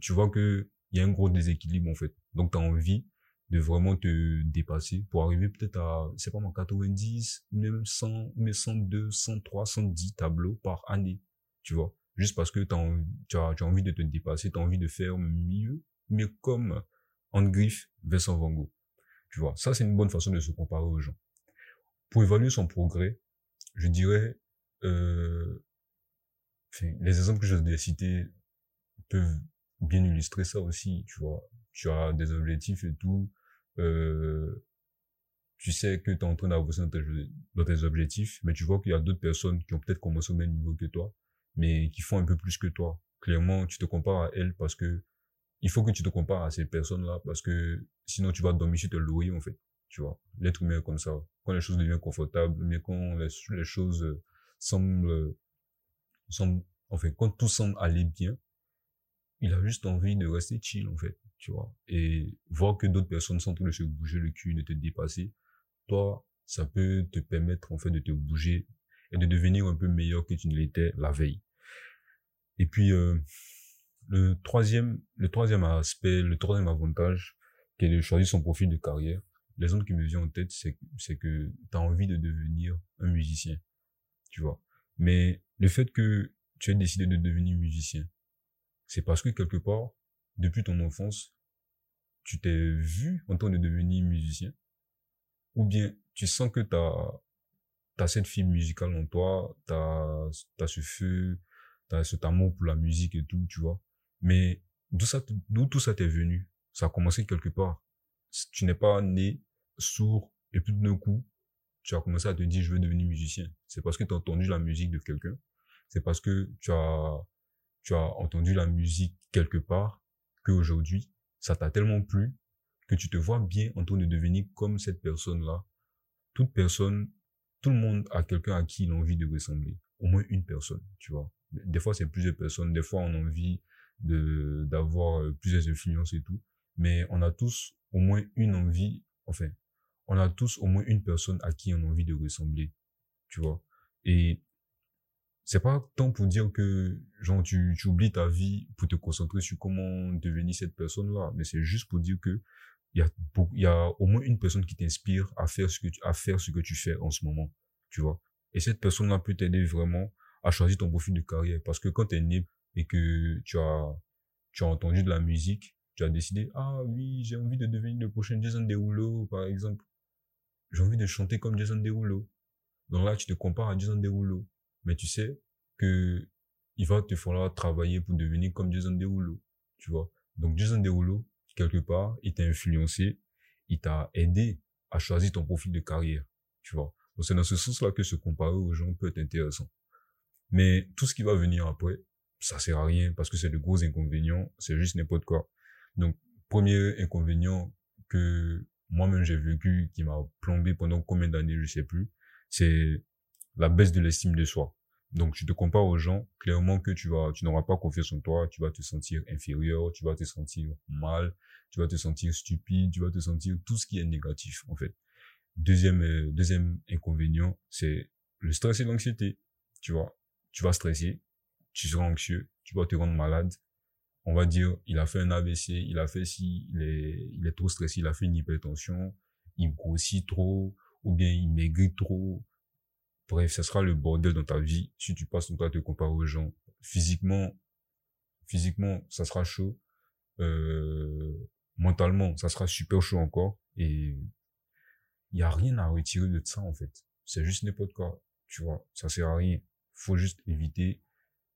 tu vois que il y a un gros déséquilibre en fait. Donc tu as envie de vraiment te dépasser pour arriver peut-être à, c'est pas moi, 90, même 100, mais 102, 103, 110 tableaux par année. Tu vois. Juste parce que as, tu as envie de te dépasser, tu as envie de faire mieux, mais comme en griffe Vincent Van Gogh. Tu vois. Ça, c'est une bonne façon de se comparer aux gens. Pour évaluer son progrès, je dirais euh, les exemples que je de citer peuvent bien illustrer ça aussi, tu vois. Tu as des objectifs et tout. Euh, tu sais que tu es en train d'avancer dans, tes objectifs, mais tu vois qu'il y a d'autres personnes qui ont peut-être commencé au même niveau que toi, mais qui font un peu plus que toi. Clairement, tu te compares à elles parce que il faut que tu te compares à ces personnes-là parce que sinon tu vas dormir sur tes lauriers, en fait. Tu vois. L'être humain comme ça. Quand les choses deviennent confortables, mais quand les, choses semble, semble, fait quand tout semble aller bien, il a juste envie de rester chill, en fait, tu vois. Et voir que d'autres personnes sont en train de se bouger le cul, de te dépasser, toi, ça peut te permettre, en fait, de te bouger et de devenir un peu meilleur que tu ne l'étais la veille. Et puis, euh, le troisième, le troisième aspect, le troisième avantage, qui est de choisir son profil de carrière, l'exemple qui me vient en tête, c'est, c'est que tu as envie de devenir un musicien tu vois. Mais le fait que tu aies décidé de devenir musicien, c'est parce que quelque part, depuis ton enfance, tu t'es vu en train de devenir musicien, ou bien tu sens que t'as as cette fibre musicale en toi, t'as as ce feu, t'as cet amour pour la musique et tout, tu vois? Mais d'où ça, d'où tout ça t'est venu? Ça a commencé quelque part. Tu n'es pas né sourd et puis d'un coup, tu as commencé à te dire je veux devenir musicien. C'est parce que tu as entendu la musique de quelqu'un. C'est parce que tu as, tu as entendu la musique quelque part qu'aujourd'hui, ça t'a tellement plu que tu te vois bien en train de devenir comme cette personne-là. Toute personne, tout le monde a quelqu'un à qui il a envie de ressembler. Au moins une personne, tu vois. Des fois, c'est plusieurs personnes. Des fois, on a envie de, d'avoir plusieurs influences et tout. Mais on a tous au moins une envie, enfin, on a tous au moins une personne à qui on a envie de ressembler, tu vois. Et c'est pas tant pour dire que genre tu, tu oublies ta vie pour te concentrer sur comment devenir cette personne-là, mais c'est juste pour dire que il y a il y a au moins une personne qui t'inspire à faire ce que tu, à faire ce que tu fais en ce moment, tu vois. Et cette personne-là peut t'aider vraiment à choisir ton profil de carrière. Parce que quand tu es né et que tu as, tu as entendu de la musique, tu as décidé, ah oui, j'ai envie de devenir le prochain Jason Derulo, par exemple. J'ai envie de chanter comme Jason Derulo. Donc là, tu te compares à Jason Derulo. Mais tu sais que il va te falloir travailler pour devenir comme Jason Derulo. Tu vois. Donc Jason Derulo, quelque part, il t'a influencé, il t'a aidé à choisir ton profil de carrière. Tu vois. Donc c'est dans ce sens-là que se comparer aux gens peut être intéressant. Mais tout ce qui va venir après, ça sert à rien parce que c'est de gros inconvénients, c'est juste n'importe quoi. Donc, premier inconvénient que moi-même j'ai vécu, qui m'a plombé pendant combien d'années, je sais plus, c'est la baisse de l'estime de soi. Donc, tu te compares aux gens, clairement que tu vas, tu n'auras pas confiance en toi, tu vas te sentir inférieur, tu vas te sentir mal, tu vas te sentir stupide, tu vas te sentir tout ce qui est négatif, en fait. Deuxième, euh, deuxième inconvénient, c'est le stress et l'anxiété. Tu vois, tu vas stresser, tu seras anxieux, tu vas te rendre malade. On va dire, il a fait un AVC, il a fait si, il est, il est trop stressé, il a fait une hypertension, il grossit trop, ou bien il maigrit trop. Bref, ça sera le bordel dans ta vie si tu passes ton temps à te comparer aux gens. Physiquement, physiquement, ça sera chaud. Euh, mentalement, ça sera super chaud encore. Et il y a rien à retirer de ça, en fait. C'est juste n'importe quoi. Tu vois, ça sert à rien. Faut juste éviter.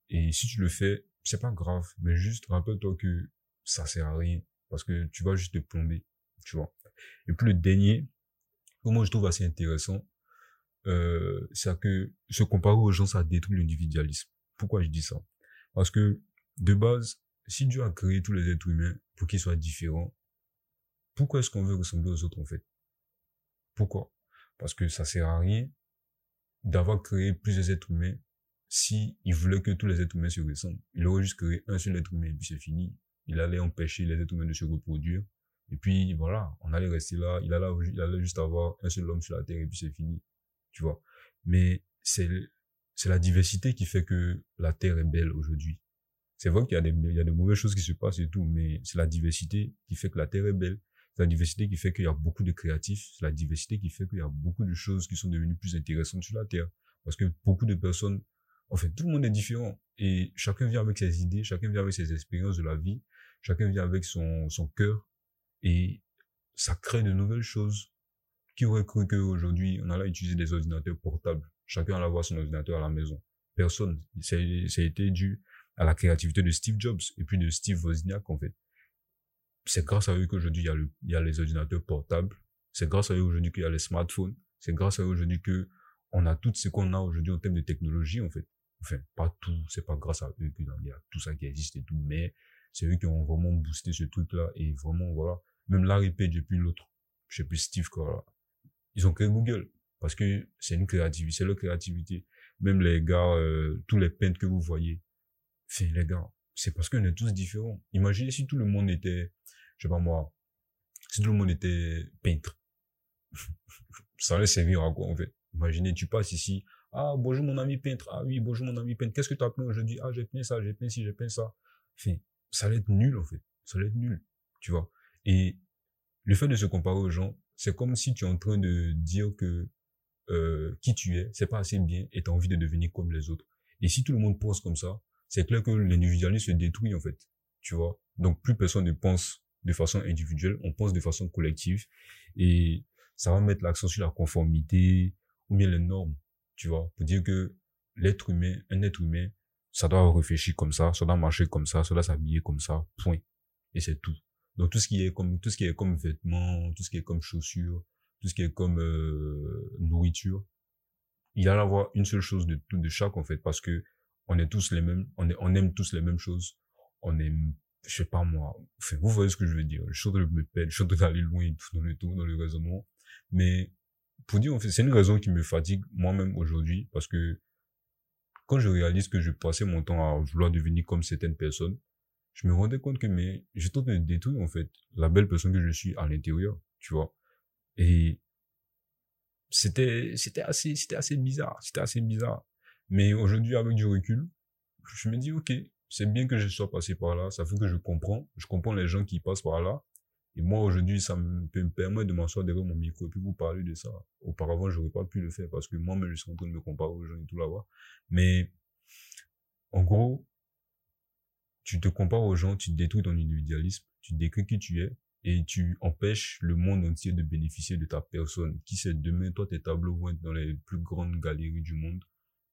Et si tu le fais, c'est pas grave. Mais juste rappelle-toi que ça sert à rien. Parce que tu vas juste te plomber. Tu vois. Et puis le dernier, que moi je trouve assez intéressant, euh, c'est que se comparer aux gens, ça détruit l'individualisme. Pourquoi je dis ça? Parce que, de base, si Dieu a créé tous les êtres humains pour qu'ils soient différents, pourquoi est-ce qu'on veut ressembler aux autres, en fait? Pourquoi? Parce que ça sert à rien d'avoir créé plusieurs êtres humains si il voulait que tous les êtres humains se ressemblent. Il aurait juste créé un seul être humain et puis c'est fini. Il allait empêcher les êtres humains de se reproduire. Et puis voilà, on allait rester là. Il allait, juste avoir un seul homme sur la terre et puis c'est fini. Tu vois. Mais c'est c'est la diversité qui fait que la terre est belle aujourd'hui. C'est vrai qu'il y a des il y a de mauvaises choses qui se passent et tout, mais c'est la diversité qui fait que la terre est belle. C'est la diversité qui fait qu'il y a beaucoup de créatifs. C'est la diversité qui fait qu'il y a beaucoup de choses qui sont devenues plus intéressantes sur la Terre. Parce que beaucoup de personnes, en fait, tout le monde est différent. Et chacun vient avec ses idées, chacun vient avec ses expériences de la vie, chacun vient avec son, son cœur. Et ça crée de nouvelles choses. Qui aurait cru qu'aujourd'hui, on allait utiliser des ordinateurs portables? Chacun allait avoir son ordinateur à la maison. Personne. Ça, a été dû à la créativité de Steve Jobs et puis de Steve Wozniak, en fait c'est grâce à eux qu'aujourd'hui il y a il y a les ordinateurs portables. C'est grâce à eux aujourd'hui qu'il y a les smartphones. C'est grâce à eux aujourd'hui que on a tout ce qu'on a aujourd'hui en termes de technologie, en fait. Enfin, pas tout. C'est pas grâce à eux qu'il y a tout ça qui existe et tout, mais c'est eux qui ont vraiment boosté ce truc-là et vraiment, voilà. Même Larry Page et puis l'autre, je sais plus Steve, quoi. Ils ont créé Google parce que c'est une créativité, c'est leur créativité. Même les gars, euh, tous les peintres que vous voyez, c'est les gars, c'est parce qu'on est tous différents. Imaginez si tout le monde était, je sais pas moi, si tout le monde était peintre. ça allait servir à quoi, en fait? Imaginez, tu passes ici, ah, bonjour mon ami peintre, ah oui, bonjour mon ami peintre, qu'est-ce que tu as peint aujourd'hui? Ah, j'ai peint ça, j'ai peint ci, j'ai peint ça. Enfin, ça allait être nul, en fait. Ça allait être nul, tu vois. Et le fait de se comparer aux gens, c'est comme si tu es en train de dire que euh, qui tu es, c'est pas assez bien et tu as envie de devenir comme les autres. Et si tout le monde pense comme ça, c'est clair que l'individualisme se détruit en fait, tu vois. Donc plus personne ne pense de façon individuelle, on pense de façon collective et ça va mettre l'accent sur la conformité ou bien les normes, tu vois, pour dire que l'être humain, un être humain, ça doit réfléchir comme ça, ça doit marcher comme ça, ça doit s'habiller comme ça, point. Et c'est tout. Donc tout ce qui est comme tout ce qui est comme vêtements, tout ce qui est comme chaussures, tout ce qui est comme euh, nourriture, il y avoir une seule chose de tout de chaque en fait parce que on est tous les mêmes, on, est, on aime tous les mêmes choses, on aime, je sais pas moi, vous voyez ce que je veux dire, je suis en train de me perdre, je suis d'aller loin dans le tout, dans le raisonnement, mais pour dire, en fait, c'est une raison qui me fatigue moi-même aujourd'hui, parce que quand je réalise que je passais mon temps à vouloir devenir comme certaines personnes, je me rendais compte que mais je train de détruire en fait la belle personne que je suis à l'intérieur, tu vois. Et c'était c'était assez c'était assez bizarre, c'était assez bizarre. Mais aujourd'hui, avec du recul, je me dis, OK, c'est bien que je sois passé par là. Ça fait que je comprends. Je comprends les gens qui passent par là. Et moi, aujourd'hui, ça me, peut me de m'asseoir derrière mon micro et puis vous parler de ça. Auparavant, j'aurais pas pu le faire parce que moi-même, je suis en train de me comparer aux gens et tout là-bas. Mais, en gros, tu te compares aux gens, tu détruis ton individualisme, tu décris qui tu es et tu empêches le monde entier de bénéficier de ta personne. Qui sait, demain, toi, tes tableaux vont être dans les plus grandes galeries du monde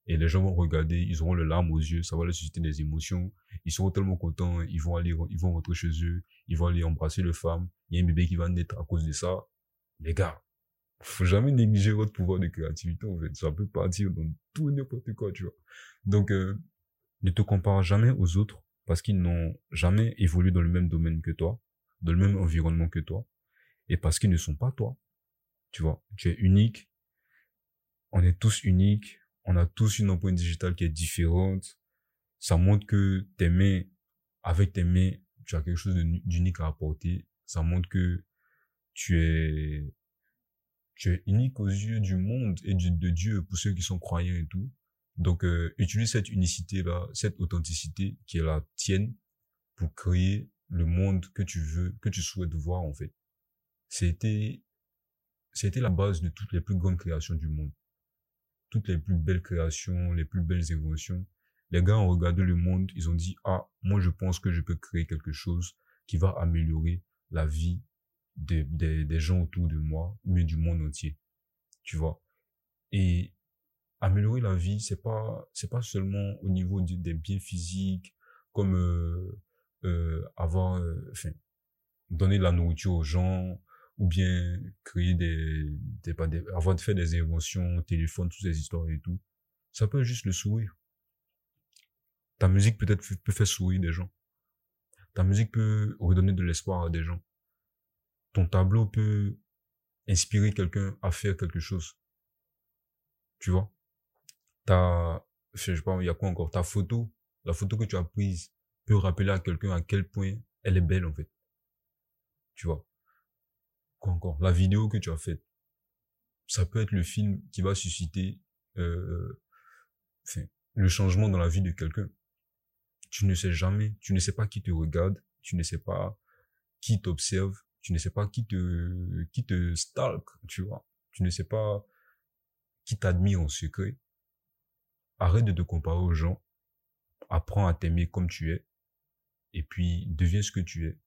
et les gens vont regarder, ils auront le larmes aux yeux, ça va leur susciter des émotions. Ils seront tellement contents, ils vont aller, ils vont rentrer chez eux, ils vont aller embrasser le femme. Il y a un bébé qui va naître à cause de ça. Les gars, faut jamais négliger votre pouvoir de créativité, en. Ça peut partir dans tout n'importe quoi, tu vois. Donc, euh, ne te compare jamais aux autres parce qu'ils n'ont jamais évolué dans le même domaine que toi, dans le même environnement que toi, et parce qu'ils ne sont pas toi. Tu vois, tu es unique. On est tous uniques on a tous une empreinte digitale qui est différente. Ça montre que tes mains, avec tes mains, tu as quelque chose d'unique à apporter. Ça montre que tu es, tu es unique aux yeux du monde et de Dieu pour ceux qui sont croyants et tout. Donc, euh, utilise cette unicité-là, cette authenticité qui est la tienne pour créer le monde que tu veux, que tu souhaites voir, en fait. C'était, c'était la base de toutes les plus grandes créations du monde toutes les plus belles créations, les plus belles évolutions. Les gars ont regardé le monde, ils ont dit, ah, moi je pense que je peux créer quelque chose qui va améliorer la vie des, des, des gens autour de moi, mais du monde entier. Tu vois? Et améliorer la vie, c'est pas, c'est pas seulement au niveau des biens physiques, comme euh, euh, avoir, euh, enfin, donner de la nourriture aux gens, ou bien créer des, des, des avoir de faire des inventions, téléphone, toutes ces histoires et tout. Ça peut juste le sourire. Ta musique peut-être peut faire sourire des gens. Ta musique peut redonner de l'espoir à des gens. Ton tableau peut inspirer quelqu'un à faire quelque chose. Tu vois? Ta, je sais pas, il y a quoi encore? Ta photo, la photo que tu as prise peut rappeler à quelqu'un à quel point elle est belle, en fait. Tu vois? Encore La vidéo que tu as faite. Ça peut être le film qui va susciter euh, le changement dans la vie de quelqu'un. Tu ne sais jamais, tu ne sais pas qui te regarde, tu ne sais pas qui t'observe, tu ne sais pas qui te qui te stalk, tu vois. Tu ne sais pas qui t'admire en secret. Arrête de te comparer aux gens. Apprends à t'aimer comme tu es. Et puis, deviens ce que tu es.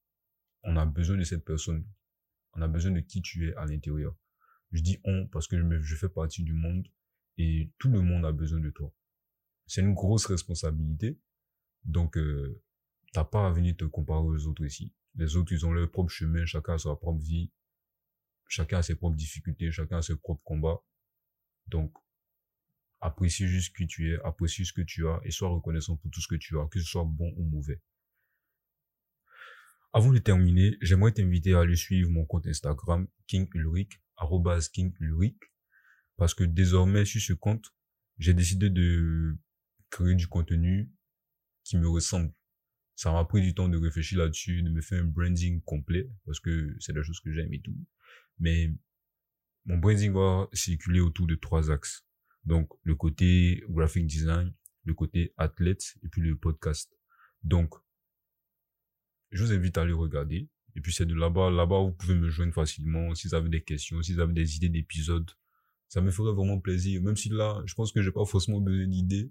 On a besoin de cette personne on a besoin de qui tu es à l'intérieur. Je dis on parce que je, fais partie du monde et tout le monde a besoin de toi. C'est une grosse responsabilité. Donc, euh, t'as pas à venir te comparer aux autres ici. Les autres, ils ont leur propre chemin, chacun a sa propre vie, chacun a ses propres difficultés, chacun a ses propres combats. Donc, apprécie juste qui tu es, apprécie ce que tu as et sois reconnaissant pour tout ce que tu as, que ce soit bon ou mauvais. Avant de terminer, j'aimerais t'inviter à aller suivre mon compte Instagram, King Ulrich, King Ulrich, parce que désormais, sur ce compte, j'ai décidé de créer du contenu qui me ressemble. Ça m'a pris du temps de réfléchir là-dessus, de me faire un branding complet, parce que c'est la chose que j'aime et tout. Mais mon branding va circuler autour de trois axes. Donc, le côté graphic design, le côté athlète et puis le podcast. Donc, je vous invite à aller regarder. Et puis c'est de là-bas, là-bas vous pouvez me joindre facilement si vous avez des questions, si vous avez des idées d'épisodes. Ça me ferait vraiment plaisir. Même si là, je pense que j'ai pas forcément besoin d'idées,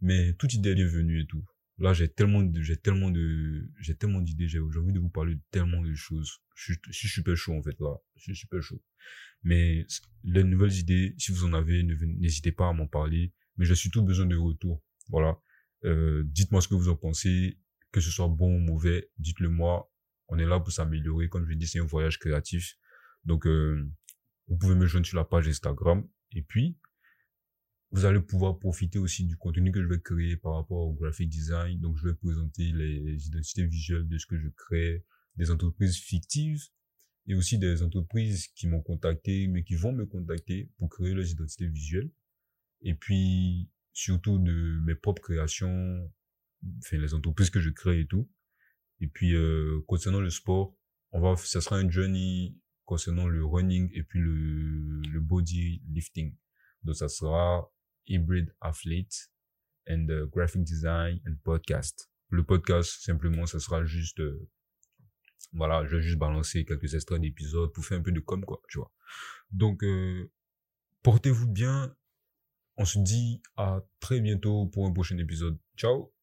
mais toute idée est venue et tout. Là, j'ai tellement de, j'ai tellement de, j'ai tellement d'idées, j'ai envie de vous parler de tellement de choses. Je je suis super chaud en fait là. Je suis super chaud. Mais les nouvelles idées, si vous en avez, n'hésitez pas à m'en parler. Mais j'ai surtout besoin de retour. Voilà. Euh, dites-moi ce que vous en pensez que ce soit bon ou mauvais, dites-le moi. On est là pour s'améliorer. Comme je dis, c'est un voyage créatif. Donc, euh, vous pouvez me joindre sur la page Instagram. Et puis, vous allez pouvoir profiter aussi du contenu que je vais créer par rapport au graphic design. Donc, je vais présenter les identités visuelles de ce que je crée, des entreprises fictives et aussi des entreprises qui m'ont contacté, mais qui vont me contacter pour créer leurs identités visuelles. Et puis, surtout de mes propres créations, enfin, les entreprises que je crée et tout. Et puis, euh, concernant le sport, on va, ça sera un journey concernant le running et puis le, le body lifting. Donc, ça sera hybrid athlete and uh, graphic design and podcast. Le podcast, simplement, ça sera juste, euh, Voilà, je vais juste balancer quelques extraits d'épisodes pour faire un peu de com, quoi, tu vois. Donc, euh, portez-vous bien. On se dit à très bientôt pour un prochain épisode. Ciao